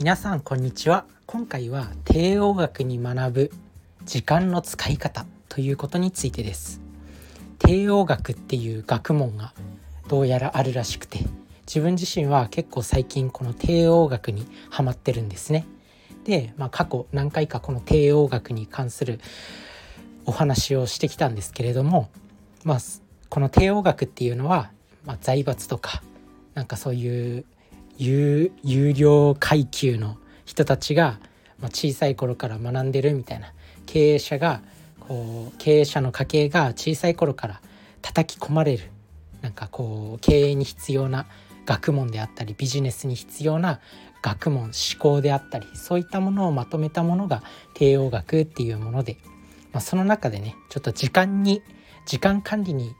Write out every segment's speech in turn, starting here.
皆さんこんにちは。今回は帝王学に学ぶ時間の使い方ということについてです。帝王学っていう学問がどうやらあるらしくて自分自身は結構最近この帝王学にハマってるんですね。で、まあ、過去何回かこの帝王学に関するお話をしてきたんですけれども、まあ、この帝王学っていうのは、まあ、財閥とかなんかそういう有有料階級の人たちが、まあ、小さい頃から学んでるみたいな。経営者がこう経営者の家系が小さい頃から叩き込まれる。なんかこう経営に必要な学問であったりビジネスに必要な学問思考であったりそういったものをまとめたものが帝王学っていうもので、まあ、その中でねちょっと時間に時間管理に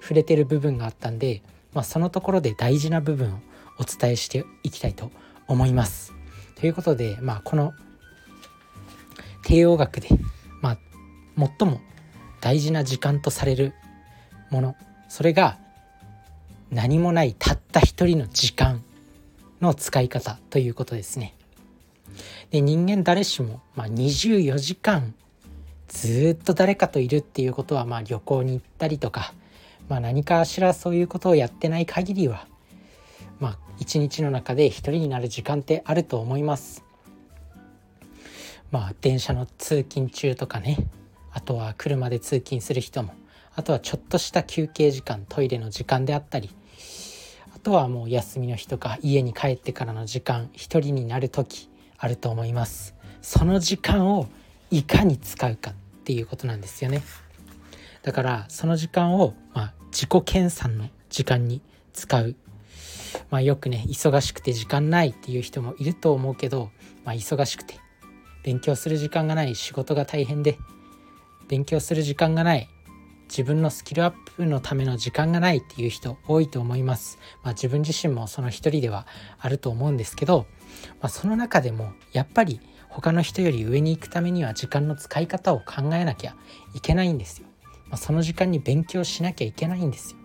触れてる部分があったんで、まあ、そのところで大事な部分をお伝えしていきたいと思います。ということで、まあ、この帝王学で、まあ、最も大事な時間とされるものそれが何もないたった一人の時間の使い方ということですね。で人間誰しも、まあ、24時間ずっと誰かといるっていうことは、まあ、旅行に行ったりとか、まあ、何かしらそういうことをやってない限りはまあ、一日の中で一人になる時間ってあると思います。まあ、電車の通勤中とかね。あとは車で通勤する人も。あとはちょっとした休憩時間トイレの時間であったり。あとはもう休みの日とか家に帰ってからの時間一人になる時あると思います。その時間をいかに使うかっていうことなんですよね。だからその時間を、まあ、自己研鑽の時間に使う。まあよくね忙しくて時間ないっていう人もいると思うけど、まあ、忙しくて勉強する時間がない仕事が大変で勉強する時間がない自分のスキルアップのための時間がないっていう人多いと思います。まあ、自分自身もその一人ではあると思うんですけど、まあ、その中でもやっぱり他の人より上に行くためには時間の使い方を考えなきゃいけないんですよ。まあ、その時間に勉強しなきゃいけないんですよ。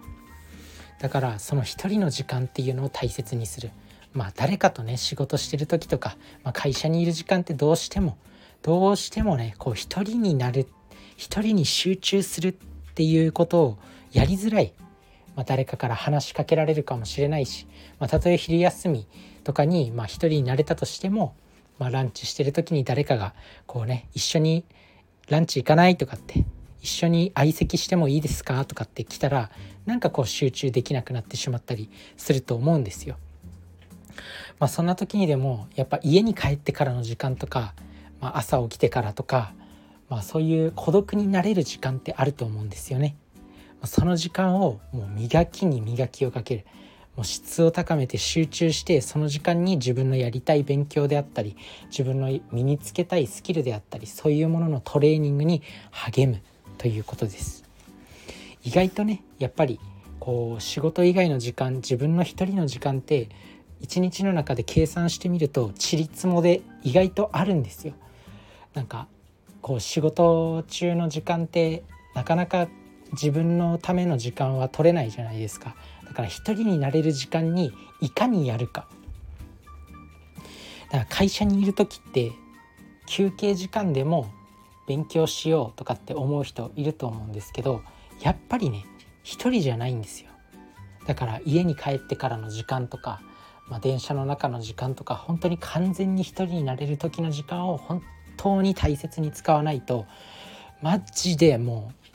だからその一人の時間っていうのを大切にする。まあ誰かとね仕事してる時とか、まあ、会社にいる時間ってどうしてもどうしてもねこう一人になる一人に集中するっていうことをやりづらい、まあ、誰かから話しかけられるかもしれないし、まあ、たとえ昼休みとかに、まあ、一人になれたとしても、まあ、ランチしてる時に誰かがこうね一緒にランチ行かないとかって一緒に相席してもいいですか？とかって来たらなんかこう集中できなくなってしまったりすると思うんですよ。まあ、そんな時にでもやっぱ家に帰ってからの時間とか、まあ、朝起きてからとか、まあ、そういう孤独になれる時間ってあると思うんですよね。その時間をもう磨きに磨きをかけるもう質を高めて集中してその時間に自分のやりたい勉強であったり自分の身につけたいスキルであったりそういうもののトレーニングに励むということです。意外とねやっぱりこう仕事以外の時間自分の一人の時間って一日の中で計算してみるとちりつもで意外とあるんですよ。なんかこう仕事中の時間ってなかなか自分のための時間は取れないじゃないですか。だから一人になれる時間にいかにやるか。だから会社にいる時って休憩時間でも勉強しようとかって思う人いると思うんですけどやっぱりね一人じゃないんですよだから家に帰ってからの時間とか、まあ、電車の中の時間とか本当に完全に一人になれる時の時間を本当に大切に使わないとマジでもう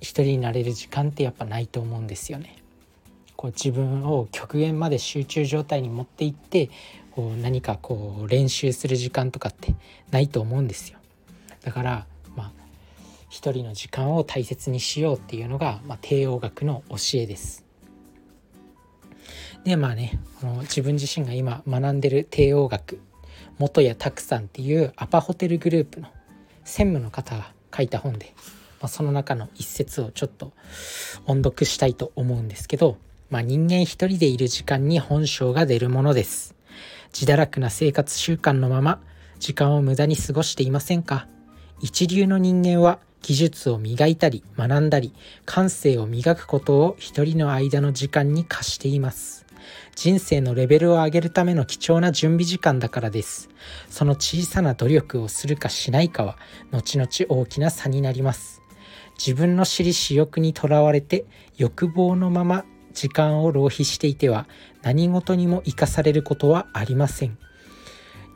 一人になれる時間ってやっぱないと思うんですよね。こう自分を極限まで集中状態に持っていってこう何かこう練習する時間とかってないと思うんですよ。だからまあ一人の時間を大切にしようっていうのが、まあ、帝王学の教えです。でまあねこの自分自身が今学んでる帝王学元谷拓さんっていうアパホテルグループの専務の方が書いた本で、まあ、その中の一節をちょっと音読したいと思うんですけど、まあ、人間一人でいる時間に本性が出るものです。自堕落な生活習慣のまま時間を無駄に過ごしていませんか？一流の人間は技術を磨いたり学んだり感性を磨くことを一人の間の時間に課しています。人生のレベルを上げるための貴重な準備時間だからです。その小さな努力をするかしないかは後々大きな差になります。自分の私利私欲にとらわれて欲望のまま時間を浪費していては何事にも生かされることはありません。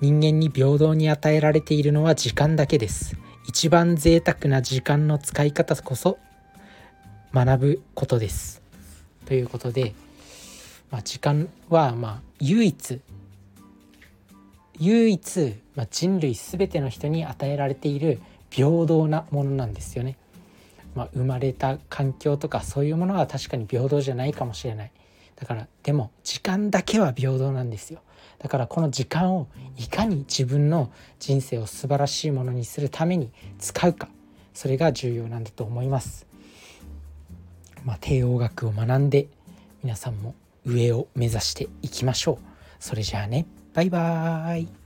人間に平等に与えられているのは時間だけです。一番贅沢な時間の使い方こそ学ぶことですということで、まあ、時間はまあ唯一唯一、まあ、人類全ての人に与えられている平等なものなんですよね。まあ、生まれた環境とかそういうものは確かに平等じゃないかもしれないだからでも時間だけは平等なんですよ。だからこの時間をいかに自分の人生を素晴らしいものにするために使うか。それが重要なんだと思います。まあ、帝王学を学んで皆さんも上を目指していきましょう。それじゃあね。バイバーイ。